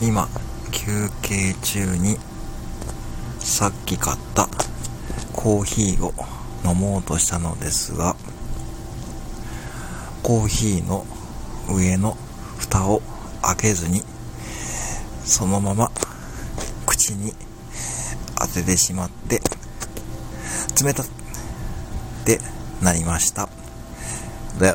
今休憩中にさっき買ったコーヒーを飲もうとしたのですがコーヒーの上の蓋を開けずにそのまま口に当ててしまって冷たってなりました。で